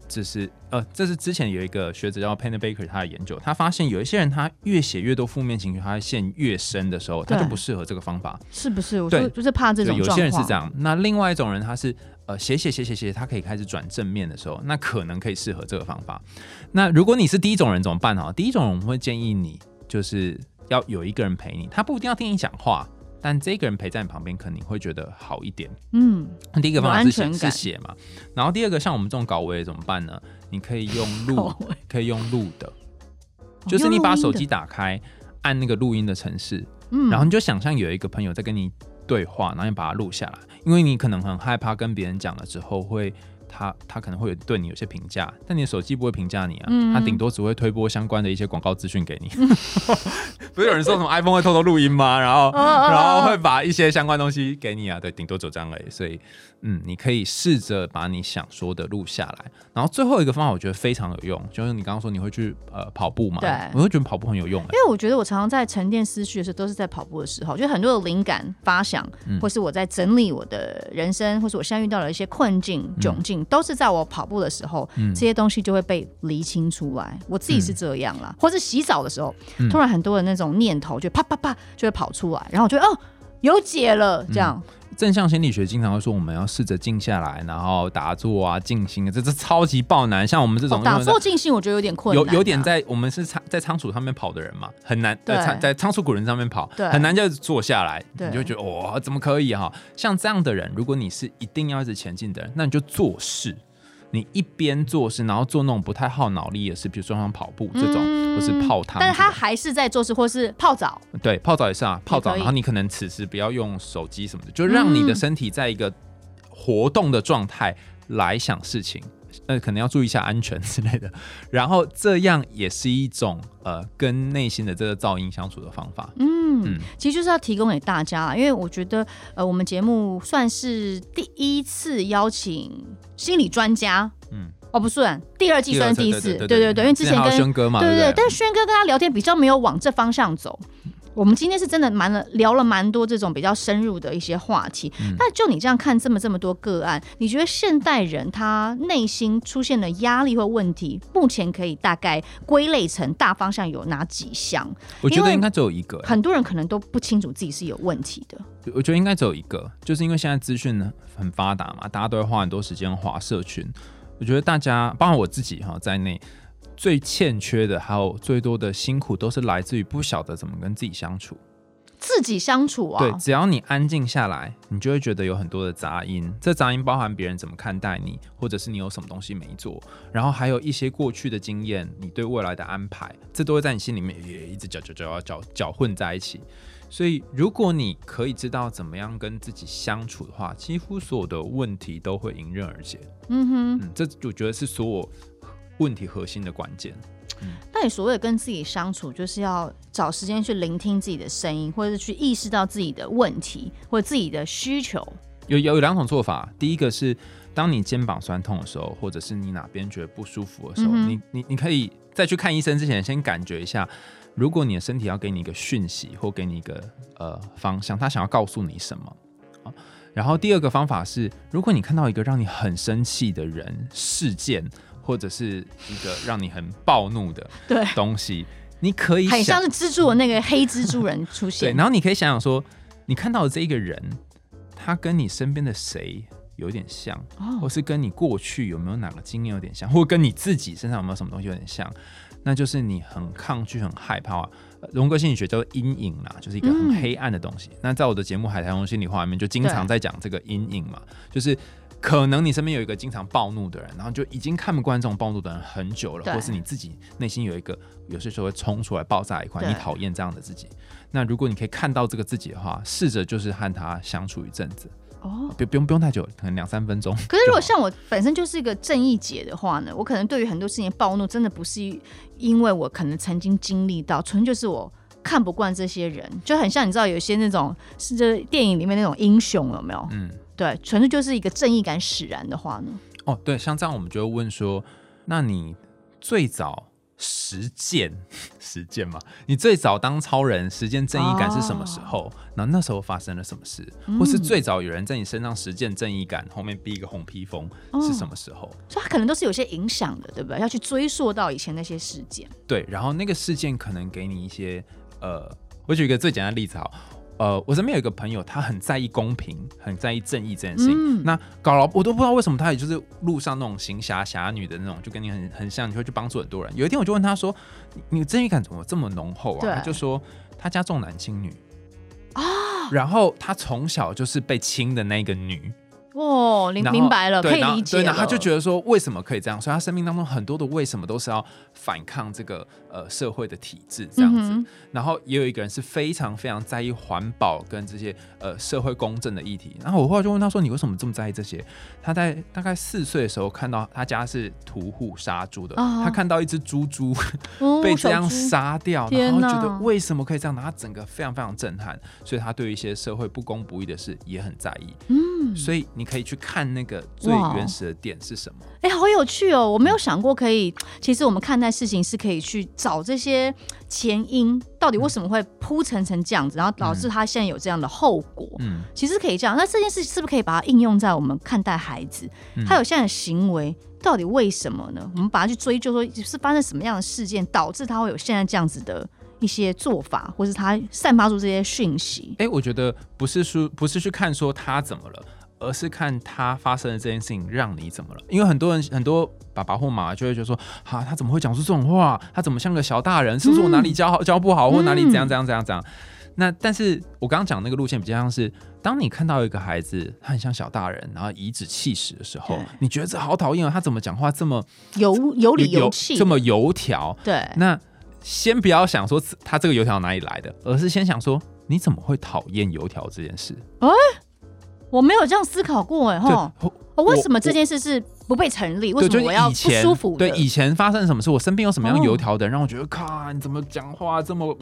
只是呃，这是之前有一个学者叫 Penny Baker，他的研究，他发现有一些人他越写越多负面情绪，他陷越深的时候，他就不适合这个方法，是不是？我说就是怕这种。有些人是这样，那另外一种人他是呃写写写写写，他可以开始转正面的时候，那可能可以适合这个方法。那如果你是第一种人怎么办哈？第一种人我们会建议你就是要有一个人陪你，他不一定要听你讲话。但这个人陪在你旁边，可能会觉得好一点。嗯，第一个方法是写是写嘛，然后第二个像我们这种搞位怎么办呢？你可以用录，可以用录的，就是你把手机打开，按那个录音的程式，嗯，然后你就想象有一个朋友在跟你对话，然后你把它录下来，因为你可能很害怕跟别人讲了之后会。他他可能会有对你有些评价，但你的手机不会评价你啊，他顶多只会推播相关的一些广告资讯给你。<laughs> 不是有人说什么 iPhone 会偷偷录音吗？然后然后会把一些相关东西给你啊？对，顶多就这样而已。所以嗯，你可以试着把你想说的录下来。然后最后一个方法我觉得非常有用，就是你刚刚说你会去呃跑步嘛？对，我会觉得跑步很有用，因为我觉得我常常在沉淀思绪的时候都是在跑步的时候，就很多的灵感发想，或是我在整理我的人生，或是我现在遇到了一些困境窘境。都是在我跑步的时候，嗯、这些东西就会被厘清出来。我自己是这样啦，嗯、或是洗澡的时候，嗯、突然很多的那种念头就啪啪啪就会跑出来，然后我觉得哦，有解了这样。嗯正向心理学经常会说，我们要试着静下来，然后打坐啊、静心，这这超级爆难。像我们这种、哦、打坐静心，我觉得有点困难、啊。有有点在我们是仓在仓鼠上面跑的人嘛，很难对仓在仓鼠古人上面跑，对很难就坐下来，对你就觉得哇、哦，怎么可以哈？像这样的人，如果你是一定要一直前进的人，那你就做事。你一边做事，然后做那种不太耗脑力的事，比如说像跑步这种，嗯、或是泡汤。但是他还是在做事，或是泡澡。对，泡澡也是啊，泡澡。然后你可能此时不要用手机什么的，就让你的身体在一个活动的状态来想事情。呃，可能要注意一下安全 <laughs> 之类的。然后这样也是一种呃，跟内心的这个噪音相处的方法。嗯，嗯其实就是要提供给大家，因为我觉得呃，我们节目算是第一次邀请心理专家。嗯，哦，不算，第二季算是第一次。对对对，因为之前跟轩哥嘛，对对对，但是轩哥跟他聊天比较没有往这方向走。我们今天是真的蛮了聊了蛮多这种比较深入的一些话题，嗯、但就你这样看这么这么多个案，你觉得现代人他内心出现的压力或问题，目前可以大概归类成大方向有哪几项？我觉得应该只有一个，很多人可能都不清楚自己是有问题的。我觉得应该只有一个，就是因为现在资讯呢很发达嘛，大家都会花很多时间划社群。我觉得大家，包括我自己哈在内。最欠缺的，还有最多的辛苦，都是来自于不晓得怎么跟自己相处。自己相处啊？对，只要你安静下来，你就会觉得有很多的杂音。这杂音包含别人怎么看待你，或者是你有什么东西没做，然后还有一些过去的经验，你对未来的安排，这都会在你心里面也一直搅搅搅搅搅混在一起。所以，如果你可以知道怎么样跟自己相处的话，几乎所有的问题都会迎刃而解。嗯哼，嗯，这我觉得是所有。问题核心的关键。嗯，那你所谓的跟自己相处，就是要找时间去聆听自己的声音，或者是去意识到自己的问题或者自己的需求。有有两种做法，第一个是当你肩膀酸痛的时候，或者是你哪边觉得不舒服的时候，嗯、你你你可以在去看医生之前，先感觉一下，如果你的身体要给你一个讯息，或给你一个呃方向，他想要告诉你什么。然后第二个方法是，如果你看到一个让你很生气的人事件。或者是一个让你很暴怒的 <laughs> 东西，你可以很像是蜘蛛的那个黑蜘蛛人出现。对，然后你可以想想说，你看到的这一个人，他跟你身边的谁有点像，哦、或是跟你过去有没有哪个经验有点像，或跟你自己身上有没有什么东西有点像，那就是你很抗拒、很害怕啊。荣格心理学叫做阴影啦，就是一个很黑暗的东西。嗯、那在我的节目《海苔熊心理画》里面，就经常在讲这个阴影嘛，就是。可能你身边有一个经常暴怒的人，然后就已经看不惯这种暴怒的人很久了，或是你自己内心有一个有些时候会冲出来爆炸一块，你讨厌这样的自己。那如果你可以看到这个自己的话，试着就是和他相处一阵子哦，不不用不用太久，可能两三分钟。可是如果像我本身就是一个正义姐的话呢，我可能对于很多事情暴怒，真的不是因为我可能曾经经历到，纯就是我看不惯这些人，就很像你知道有些那种是这电影里面那种英雄有没有？嗯。对，纯粹就是一个正义感使然的话呢。哦，对，像这样我们就会问说，那你最早实践实践嘛？你最早当超人实践正义感是什么时候？然后、那时候发生了什么事？嗯、或是最早有人在你身上实践正义感，后面披一个红披风是什么时候？哦、所以它可能都是有些影响的，对不对？要去追溯到以前那些事件。对，然后那个事件可能给你一些呃，我举一个最简单的例子好。呃，我身边有一个朋友，他很在意公平，很在意正义这件事情。嗯、那搞了，我都不知道为什么他也就是路上那种行侠侠女的那种，就跟你很很像，你会去帮助很多人。有一天我就问他说：“你正义感怎么这么浓厚啊？”他就说他家重男轻女啊。然后他从小就是被亲的那个女。哦，你明白了，可以理解了。对，然后他就觉得说，为什么可以这样？所以他生命当中很多的为什么都是要反抗这个呃社会的体制这样子。嗯、然后也有一个人是非常非常在意环保跟这些呃社会公正的议题。然后我后来就问他说：“你为什么这么在意这些？”他在大概四岁的时候看到他家是屠户杀猪的，哦、他看到一只猪猪 <laughs> 被这样杀掉，然后觉得为什么可以这样？他整个非常非常震撼，所以他对一些社会不公不义的事也很在意。嗯，所以你。可以去看那个最原始的点是什么？哎、欸，好有趣哦！我没有想过可以，其实我们看待事情是可以去找这些前因，到底为什么会铺陈成这样子，然后导致他现在有这样的后果。嗯，其实可以这样。那这件事是不是可以把它应用在我们看待孩子？他有现在的行为，到底为什么呢？我们把它去追究，说是发生什么样的事件导致他会有现在这样子的一些做法，或是他散发出这些讯息？哎、欸，我觉得不是说，不是去看说他怎么了。而是看他发生的这件事情让你怎么了？因为很多人很多爸爸或妈妈就会觉得说，哈、啊，他怎么会讲出这种话？他怎么像个小大人？是不是我哪里教好教不好，或哪里怎样怎样怎样怎样？那但是我刚刚讲那个路线比较像是，当你看到一个孩子他很像小大人，然后颐指气使的时候，你觉得这好讨厌啊！他怎么讲话这么油有理有气，这么油条？对。那先不要想说他这个油条哪里来的，而是先想说你怎么会讨厌油条这件事？哎。我没有这样思考过哎哈，为什么这件事是不被成立？为什么我要不舒服？对，以前发生什么事？我身边有什么样油条的人让我觉得，靠，你怎么讲话这么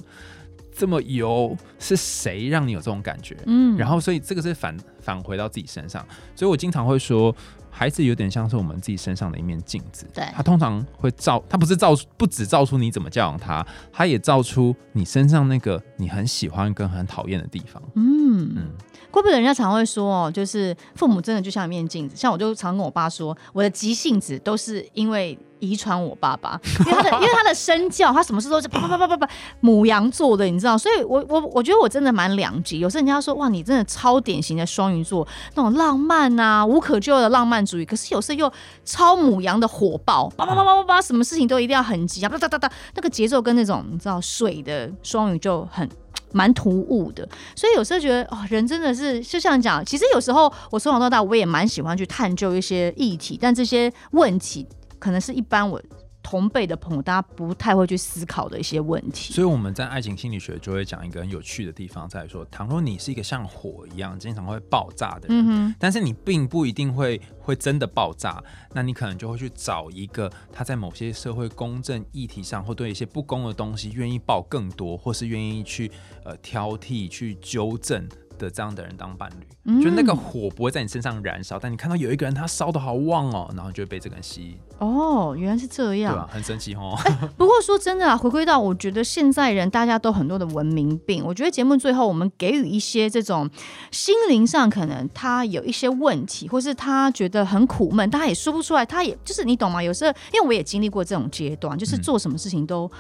这么油？是谁让你有这种感觉？嗯，然后所以这个是反返回到自己身上，所以我经常会说，孩子有点像是我们自己身上的一面镜子。对，他通常会照，他不是照，不止照出你怎么教养他，他也照出你身上那个你很喜欢跟很讨厌的地方。嗯嗯。怪不得人家常会说哦，就是父母真的就像一面镜子。像我就常跟我爸说，我的急性子都是因为遗传我爸爸，因为他的 <laughs> 因为他的身教，他什么事都是啪啪啪啪啪母羊座的，你知道。所以我我我觉得我真的蛮两极。有时候人家说哇，你真的超典型的双鱼座，那种浪漫啊，无可救药的浪漫主义。可是有时候又超母羊的火爆，叭叭叭叭叭，什么事情都一定要很急啊，哒哒哒哒，那个节奏跟那种你知道水的双鱼就很。蛮突兀的，所以有时候觉得哦，人真的是就像讲，其实有时候我从小到大我也蛮喜欢去探究一些议题，但这些问题可能是一般我。同辈的朋友，大家不太会去思考的一些问题。所以我们在爱情心理学就会讲一个很有趣的地方，在说，倘若你是一个像火一样经常会爆炸的人，嗯、但是你并不一定会会真的爆炸，那你可能就会去找一个他在某些社会公正议题上，或对一些不公的东西愿意爆更多，或是愿意去呃挑剔、去纠正。的这样的人当伴侣，嗯、就那个火不会在你身上燃烧，但你看到有一个人他烧的好旺哦，然后就会被这个人吸引。哦，原来是这样，对吧？很神奇哦。欸、不过说真的啊，回归到我觉得现在人大家都很多的文明病，我觉得节目最后我们给予一些这种心灵上可能他有一些问题，或是他觉得很苦闷，他也说不出来，他也就是你懂吗？有时候因为我也经历过这种阶段，就是做什么事情都。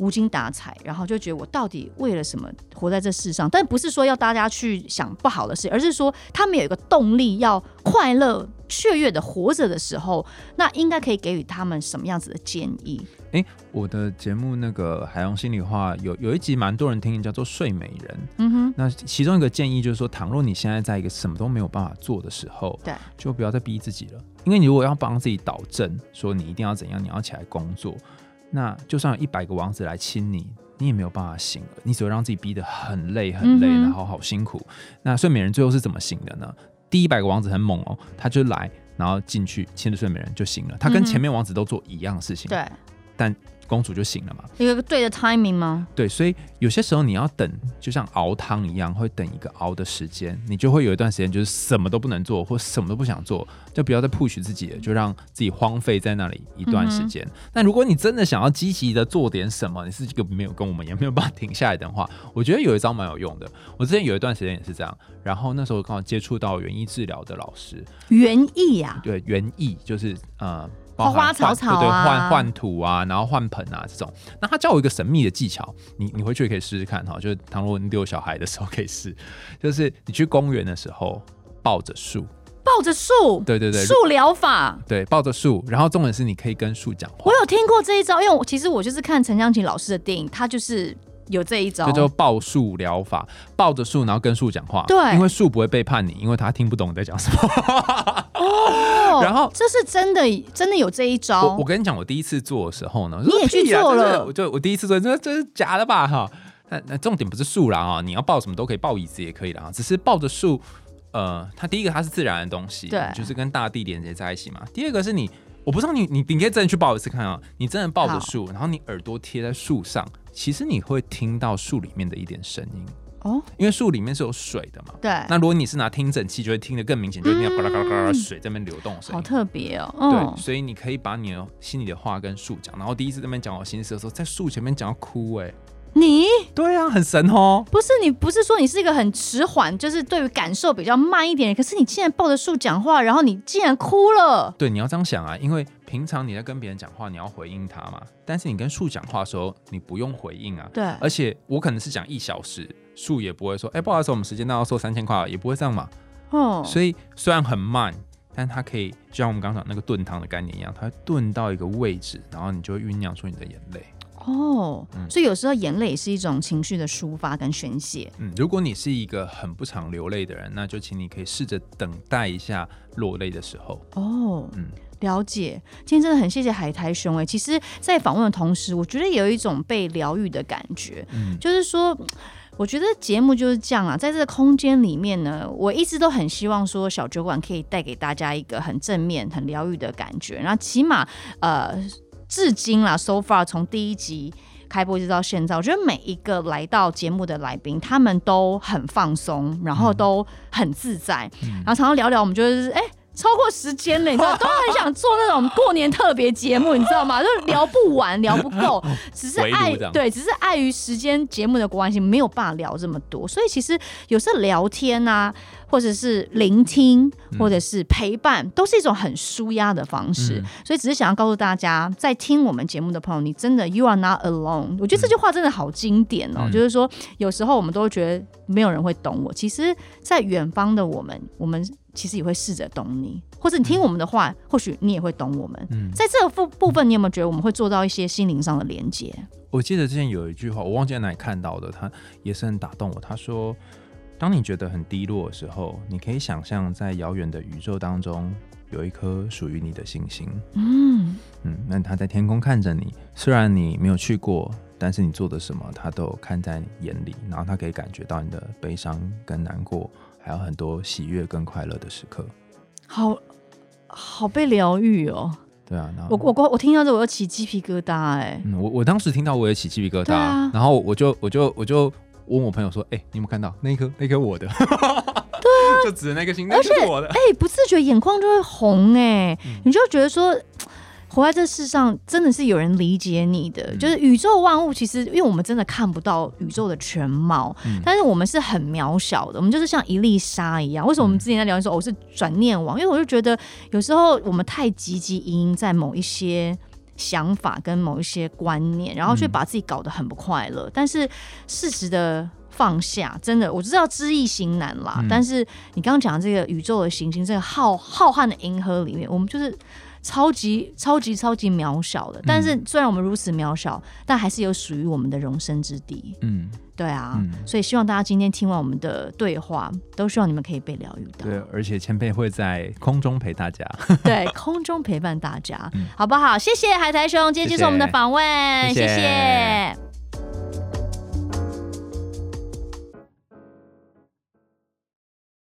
无精打采，然后就觉得我到底为了什么活在这世上？但不是说要大家去想不好的事，而是说他们有一个动力，要快乐、雀跃的活着的时候，那应该可以给予他们什么样子的建议？哎，我的节目那个海洋心里话有有一集蛮多人听，叫做《睡美人》。嗯哼，那其中一个建议就是说，倘若你现在在一个什么都没有办法做的时候，对，就不要再逼自己了，因为你如果要帮自己导正，说你一定要怎样，你要起来工作。那就算有一百个王子来亲你，你也没有办法醒了，你只会让自己逼得很累很累，嗯、然后好辛苦。那睡美人最后是怎么醒的呢？第一百个王子很猛哦，他就来，然后进去亲着睡美人就醒了。他跟前面王子都做一样的事情，嗯、对，但。公主就醒了嘛？有一个对的 timing 吗？对，所以有些时候你要等，就像熬汤一样，会等一个熬的时间，你就会有一段时间就是什么都不能做，或什么都不想做，就不要再 push 自己了，就让自己荒废在那里一段时间。那、嗯、哼如果你真的想要积极的做点什么，你是一个没有跟我们也没有办法停下来的话，我觉得有一招蛮有用的。我之前有一段时间也是这样，然后那时候刚好接触到园艺治疗的老师，园艺呀，对，园艺就是呃。花花草草啊，对对，换换土啊，然后换盆啊，这种。那他教我一个神秘的技巧，你你回去也可以试试看哈。就是倘若你遛小孩的时候可以试，就是你去公园的时候抱着树，抱着树，对对对，树疗法，对，抱着树。然后重点是你可以跟树讲话。我有听过这一招，因为我其实我就是看陈湘琴老师的电影，他就是有这一招，这就抱树疗法，抱着树，然后跟树讲话。对，因为树不会背叛你，因为他听不懂你在讲什么。哦，<laughs> 然后这是真的，真的有这一招。我我跟你讲，我第一次做的时候呢，你也去做了，我就我第一次做，这这是假的吧？哈，那那重点不是树啦啊，你要抱什么都可以，抱椅子也可以的啊，只是抱着树，呃，它第一个它是自然的东西，对，就是跟大地连接在一起嘛。第二个是你，我不知道你你你可以真的去抱一次看啊，你真的抱着树，然后你耳朵贴在树上，其实你会听到树里面的一点声音。哦，因为树里面是有水的嘛。对。那如果你是拿听诊器，就会听得更明显，就会听到嘎啦嘎啦嘎啦水在那边流动声音。好特别哦。嗯、对，所以你可以把你的心里的话跟树讲。然后第一次在那边讲我心事的时候，在树前面讲要哭哎、欸。你？对啊，很神哦。不是你，不是说你是一个很迟缓，就是对于感受比较慢一点。可是你竟然抱着树讲话，然后你竟然哭了。对，你要这样想啊，因为平常你在跟别人讲话，你要回应他嘛。但是你跟树讲话的时候，你不用回应啊。对。而且我可能是讲一小时。树也不会说，哎、欸，不好意思，我们时间到要收三千块，也不会这样嘛。哦，所以虽然很慢，但它可以就像我们刚刚讲那个炖汤的概念一样，它会炖到一个位置，然后你就会酝酿出你的眼泪。哦，嗯、所以有时候眼泪也是一种情绪的抒发跟宣泄。嗯，如果你是一个很不常流泪的人，那就请你可以试着等待一下落泪的时候。哦，嗯，了解。今天真的很谢谢海苔兄哎，其实，在访问的同时，我觉得有一种被疗愈的感觉。嗯，就是说。我觉得节目就是这样啊，在这个空间里面呢，我一直都很希望说小酒馆可以带给大家一个很正面、很疗愈的感觉。然后起码呃，至今啦，so far 从第一集开播一直到现在，我觉得每一个来到节目的来宾，他们都很放松，然后都很自在，嗯、然后常常聊聊，我们就是哎。欸超过时间了，你知道，<laughs> 都很想做那种过年特别节目，你知道吗？就聊不完，聊不够，<laughs> 只是碍对，只是碍于时间节目的关系，没有办法聊这么多。所以其实有时候聊天啊，或者是聆听，或者是陪伴，都是一种很舒压的方式。所以只是想要告诉大家，在听我们节目的朋友，你真的 you are not alone。我觉得这句话真的好经典哦，就是说有时候我们都会觉得没有人会懂我，其实，在远方的我们，我们。其实也会试着懂你，或者你听我们的话，嗯、或许你也会懂我们。嗯，在这个部部分，你有没有觉得我们会做到一些心灵上的连接？我记得之前有一句话，我忘记在哪里看到的，他也是很打动我。他说：“当你觉得很低落的时候，你可以想象在遥远的宇宙当中有一颗属于你的星星。嗯嗯，那他在天空看着你，虽然你没有去过，但是你做的什么，他都看在眼里，然后他可以感觉到你的悲伤跟难过。”还有很多喜悦跟快乐的时刻，好好被疗愈哦。对啊，我我我听到这我又起鸡皮疙瘩哎。嗯，我我当时听到我也起鸡皮疙瘩，啊、然后我就我就我就问我朋友说：“哎、欸，你有没有看到那颗那颗我的？”对啊，<laughs> 就指着那个星，那是我的，哎、欸，不自觉眼眶就会红哎，嗯、你就觉得说。<tsk> 活在这世上，真的是有人理解你的。嗯、就是宇宙万物，其实因为我们真的看不到宇宙的全貌，嗯、但是我们是很渺小的。我们就是像一粒沙一样。为什么我们之前在聊的时候，我是转念王？因为我就觉得有时候我们太汲汲营营在某一些想法跟某一些观念，然后却把自己搞得很不快乐。嗯、但是适时的放下，真的我知道知易行难啦。嗯、但是你刚刚讲的这个宇宙的行星，这个浩浩瀚的银河里面，我们就是。超级超级超级渺小的，但是虽然我们如此渺小，嗯、但还是有属于我们的容身之地。嗯，对啊所以希望大家今天听完我们的对话都希望你们可以被疗愈到。对而且前辈会在空中陪大家。对 <laughs> 空中陪伴大家。好不好？谢谢海苔兄今天接受我们的访问谢谢。